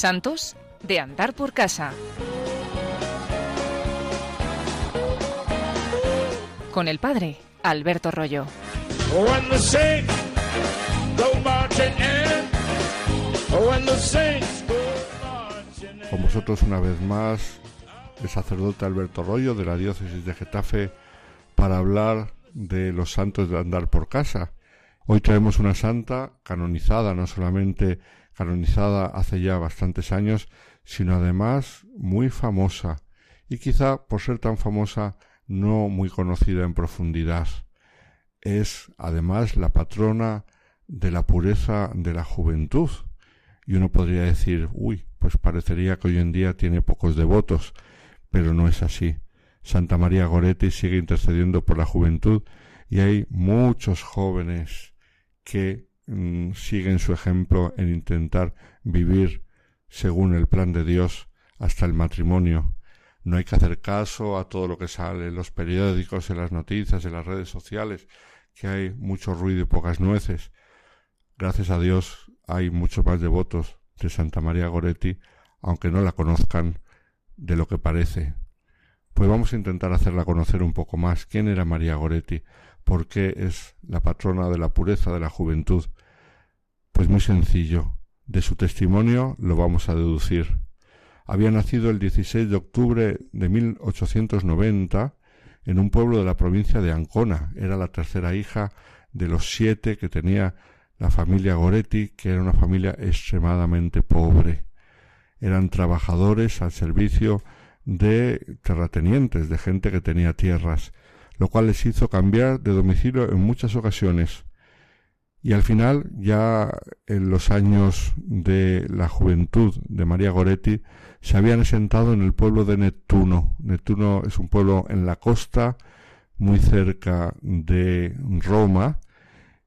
Santos de andar por casa. Con el padre Alberto Rollo. Con vosotros una vez más, el sacerdote Alberto Rollo de la diócesis de Getafe para hablar de los santos de andar por casa. Hoy traemos una santa canonizada, no solamente canonizada hace ya bastantes años, sino además muy famosa, y quizá por ser tan famosa no muy conocida en profundidad. Es además la patrona de la pureza de la juventud. Y uno podría decir, uy, pues parecería que hoy en día tiene pocos devotos, pero no es así. Santa María Goretti sigue intercediendo por la juventud y hay muchos jóvenes que mm, siguen su ejemplo en intentar vivir según el plan de Dios hasta el matrimonio. No hay que hacer caso a todo lo que sale en los periódicos, en las noticias, en las redes sociales, que hay mucho ruido y pocas nueces. Gracias a Dios hay muchos más devotos de Santa María Goretti, aunque no la conozcan de lo que parece. Pues vamos a intentar hacerla conocer un poco más. ¿Quién era María Goretti? ¿Por qué es la patrona de la pureza de la juventud? Pues muy sencillo. De su testimonio lo vamos a deducir. Había nacido el 16 de octubre de 1890 en un pueblo de la provincia de Ancona. Era la tercera hija de los siete que tenía la familia Goretti, que era una familia extremadamente pobre. Eran trabajadores al servicio de terratenientes, de gente que tenía tierras, lo cual les hizo cambiar de domicilio en muchas ocasiones. Y al final, ya en los años de la juventud de María Goretti, se habían asentado en el pueblo de Neptuno. Neptuno es un pueblo en la costa, muy cerca de Roma,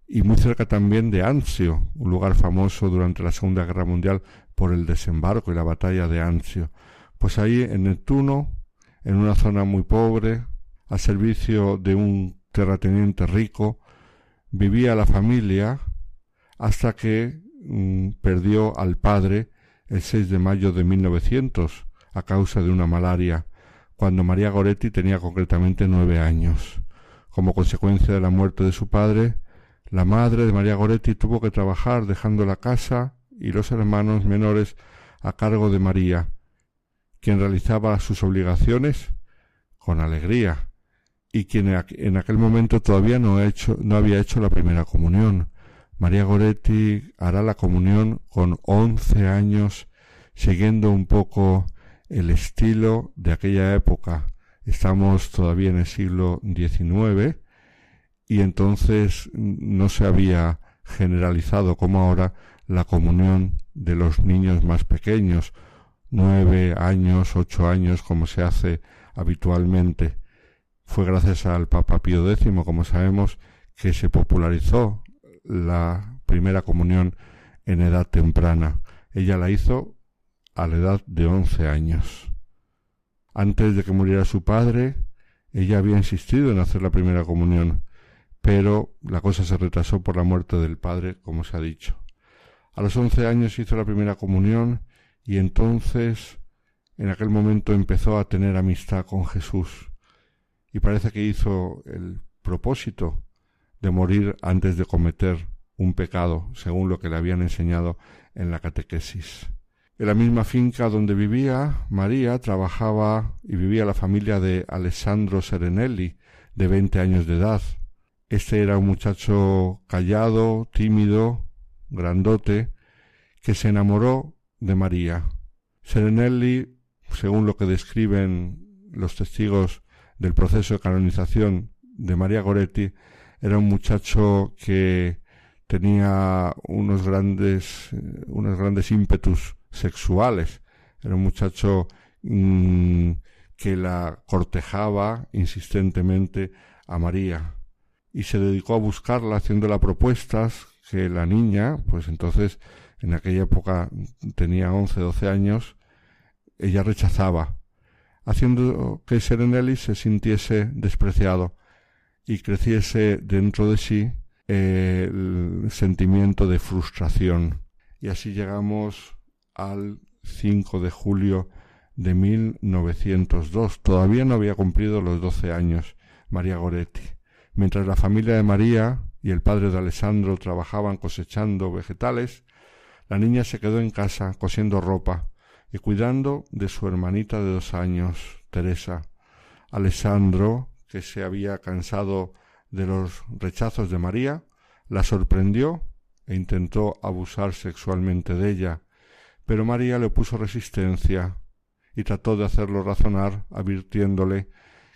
y muy cerca también de Anzio, un lugar famoso durante la Segunda Guerra Mundial por el desembarco y la batalla de Anzio. Pues ahí en Neptuno, en una zona muy pobre, al servicio de un terrateniente rico, vivía la familia hasta que mm, perdió al padre el 6 de mayo de 1900 a causa de una malaria, cuando María Goretti tenía concretamente nueve años. Como consecuencia de la muerte de su padre, la madre de María Goretti tuvo que trabajar dejando la casa y los hermanos menores a cargo de María, quien realizaba sus obligaciones con alegría y quien en aquel momento todavía no, hecho, no había hecho la primera comunión. María Goretti hará la comunión con once años, siguiendo un poco el estilo de aquella época. Estamos todavía en el siglo XIX y entonces no se había generalizado como ahora la comunión de los niños más pequeños nueve años, ocho años, como se hace habitualmente. Fue gracias al Papa Pío X, como sabemos, que se popularizó la primera comunión en edad temprana. Ella la hizo a la edad de once años. Antes de que muriera su padre, ella había insistido en hacer la primera comunión, pero la cosa se retrasó por la muerte del padre, como se ha dicho. A los once años hizo la primera comunión y entonces en aquel momento empezó a tener amistad con Jesús y parece que hizo el propósito de morir antes de cometer un pecado, según lo que le habían enseñado en la catequesis. En la misma finca donde vivía María trabajaba y vivía la familia de Alessandro Serenelli, de veinte años de edad. Este era un muchacho callado, tímido, grandote, que se enamoró de María. Serenelli, según lo que describen los testigos del proceso de canonización de María Goretti, era un muchacho que tenía unos grandes, unos grandes ímpetus sexuales. Era un muchacho mm, que la cortejaba insistentemente a María y se dedicó a buscarla haciéndola propuestas que la niña, pues entonces en aquella época tenía 11, 12 años, ella rechazaba, haciendo que Serenelli se sintiese despreciado y creciese dentro de sí el sentimiento de frustración. Y así llegamos al 5 de julio de 1902. Todavía no había cumplido los doce años María Goretti. Mientras la familia de María y el padre de Alessandro trabajaban cosechando vegetales, la niña se quedó en casa cosiendo ropa y cuidando de su hermanita de dos años, Teresa. Alessandro, que se había cansado de los rechazos de María, la sorprendió e intentó abusar sexualmente de ella, pero María le puso resistencia y trató de hacerlo razonar, advirtiéndole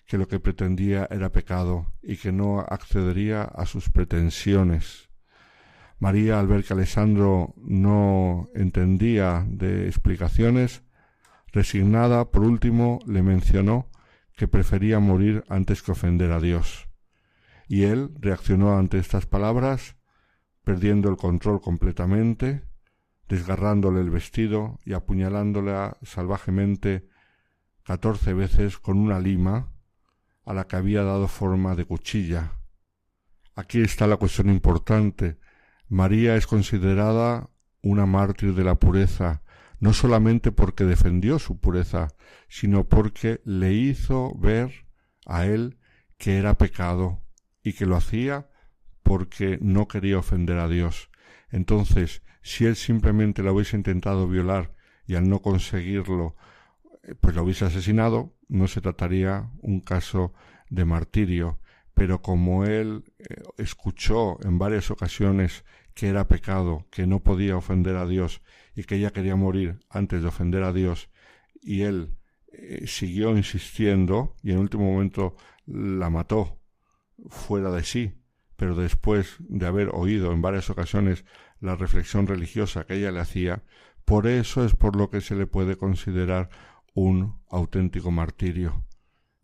que lo que pretendía era pecado y que no accedería a sus pretensiones. María, al ver que Alessandro no entendía de explicaciones, resignada, por último, le mencionó que prefería morir antes que ofender a Dios. Y él reaccionó ante estas palabras, perdiendo el control completamente, desgarrándole el vestido y apuñalándola salvajemente catorce veces con una lima a la que había dado forma de cuchilla. Aquí está la cuestión importante. María es considerada una mártir de la pureza, no solamente porque defendió su pureza, sino porque le hizo ver a él que era pecado y que lo hacía porque no quería ofender a Dios. Entonces, si él simplemente la hubiese intentado violar y al no conseguirlo, pues lo hubiese asesinado, no se trataría un caso de martirio. Pero como él eh, escuchó en varias ocasiones que era pecado, que no podía ofender a Dios y que ella quería morir antes de ofender a Dios, y él eh, siguió insistiendo y en último momento la mató fuera de sí, pero después de haber oído en varias ocasiones la reflexión religiosa que ella le hacía, por eso es por lo que se le puede considerar un auténtico martirio.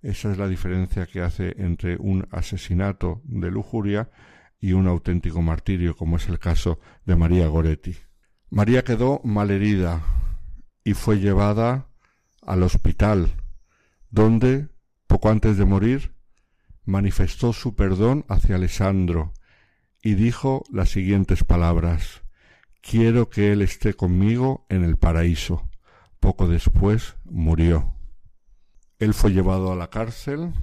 Esa es la diferencia que hace entre un asesinato de lujuria y un auténtico martirio, como es el caso de María Goretti. María quedó malherida y fue llevada al hospital, donde, poco antes de morir, manifestó su perdón hacia Alessandro y dijo las siguientes palabras Quiero que él esté conmigo en el paraíso. Poco después murió. Él fue llevado a la cárcel,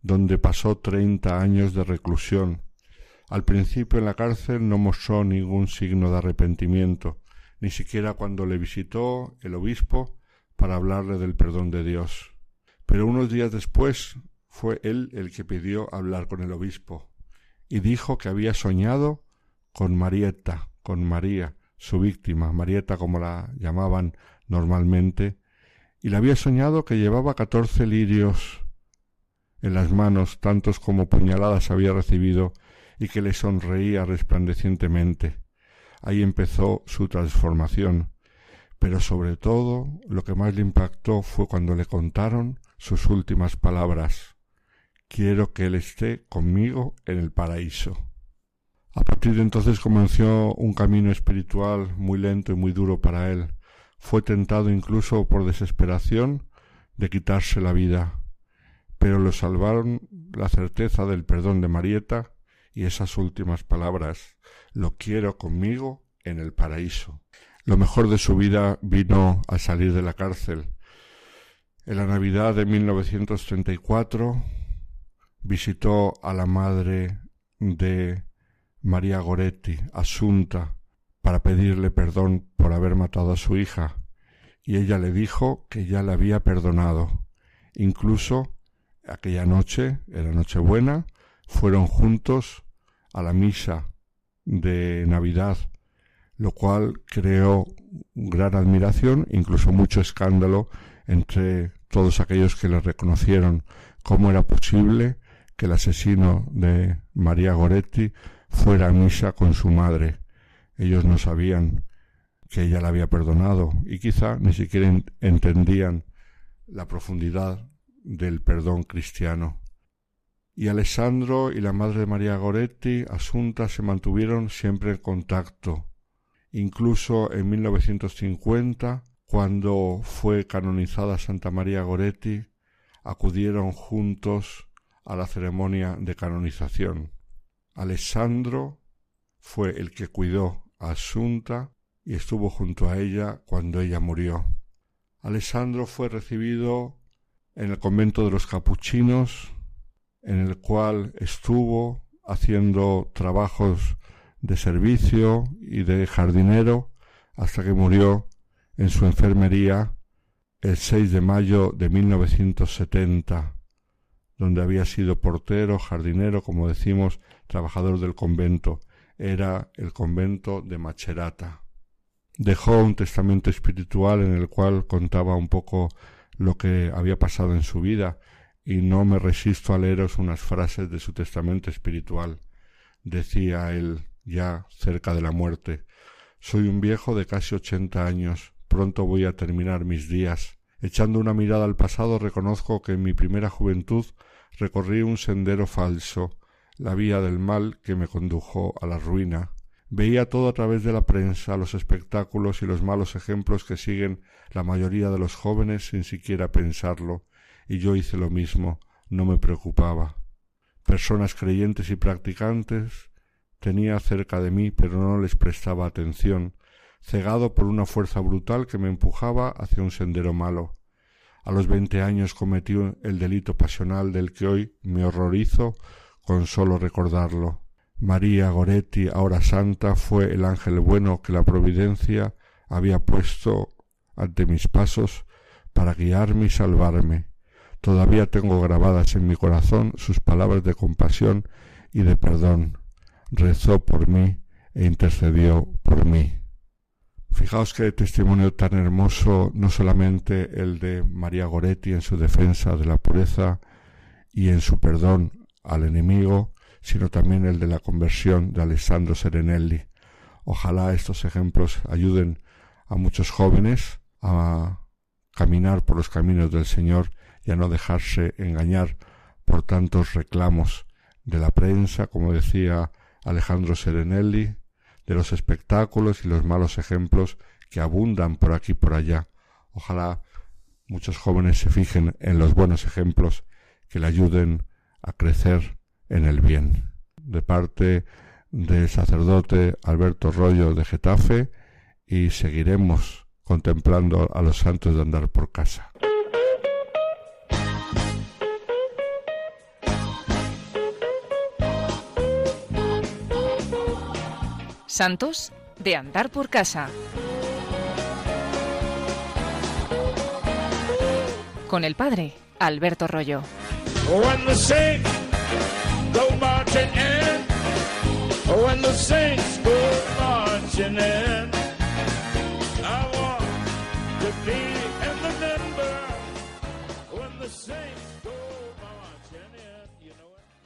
donde pasó treinta años de reclusión. Al principio en la cárcel no mostró ningún signo de arrepentimiento, ni siquiera cuando le visitó el obispo para hablarle del perdón de Dios. Pero unos días después fue él el que pidió hablar con el obispo y dijo que había soñado con Marieta, con María, su víctima, Marieta como la llamaban normalmente, y le había soñado que llevaba catorce lirios en las manos, tantos como puñaladas había recibido, y que le sonreía resplandecientemente. Ahí empezó su transformación, pero sobre todo lo que más le impactó fue cuando le contaron sus últimas palabras quiero que Él esté conmigo en el paraíso. A partir de entonces comenzó un camino espiritual muy lento y muy duro para él. Fue tentado incluso por desesperación de quitarse la vida, pero lo salvaron la certeza del perdón de Marieta y esas últimas palabras, lo quiero conmigo en el paraíso. Lo mejor de su vida vino al salir de la cárcel. En la Navidad de 1934 visitó a la madre de María Goretti, Asunta, para pedirle perdón haber matado a su hija, y ella le dijo que ya le había perdonado. Incluso aquella noche, era Nochebuena, fueron juntos a la misa de Navidad, lo cual creó gran admiración, incluso mucho escándalo entre todos aquellos que le reconocieron cómo era posible que el asesino de María Goretti fuera a misa con su madre. Ellos no sabían que ella la había perdonado y quizá ni siquiera entendían la profundidad del perdón cristiano. Y Alessandro y la madre de María Goretti, Asunta, se mantuvieron siempre en contacto. Incluso en 1950, cuando fue canonizada Santa María Goretti, acudieron juntos a la ceremonia de canonización. Alessandro fue el que cuidó a Asunta y estuvo junto a ella cuando ella murió. Alessandro fue recibido en el convento de los capuchinos, en el cual estuvo haciendo trabajos de servicio y de jardinero hasta que murió en su enfermería el 6 de mayo de 1970, donde había sido portero, jardinero, como decimos, trabajador del convento. Era el convento de Macerata. Dejó un testamento espiritual en el cual contaba un poco lo que había pasado en su vida, y no me resisto a leeros unas frases de su testamento espiritual. Decía él, ya cerca de la muerte, soy un viejo de casi ochenta años, pronto voy a terminar mis días. Echando una mirada al pasado reconozco que en mi primera juventud recorrí un sendero falso, la vía del mal que me condujo a la ruina. Veía todo a través de la prensa, los espectáculos y los malos ejemplos que siguen la mayoría de los jóvenes sin siquiera pensarlo, y yo hice lo mismo, no me preocupaba. Personas creyentes y practicantes tenía cerca de mí, pero no les prestaba atención, cegado por una fuerza brutal que me empujaba hacia un sendero malo. A los veinte años cometí el delito pasional del que hoy me horrorizo con solo recordarlo. María Goretti, ahora santa, fue el ángel bueno que la providencia había puesto ante mis pasos para guiarme y salvarme. Todavía tengo grabadas en mi corazón sus palabras de compasión y de perdón. Rezó por mí e intercedió por mí. Fijaos qué testimonio tan hermoso, no solamente el de María Goretti en su defensa de la pureza y en su perdón al enemigo, sino también el de la conversión de Alessandro Serenelli. Ojalá estos ejemplos ayuden a muchos jóvenes a caminar por los caminos del Señor y a no dejarse engañar por tantos reclamos de la prensa, como decía Alejandro Serenelli, de los espectáculos y los malos ejemplos que abundan por aquí y por allá. Ojalá muchos jóvenes se fijen en los buenos ejemplos que le ayuden a crecer en el bien. De parte del sacerdote Alberto Rollo de Getafe y seguiremos contemplando a los santos de andar por casa. Santos de andar por casa. Con el padre Alberto Rollo. go marching in. Oh, the saints go marching in. I want to be.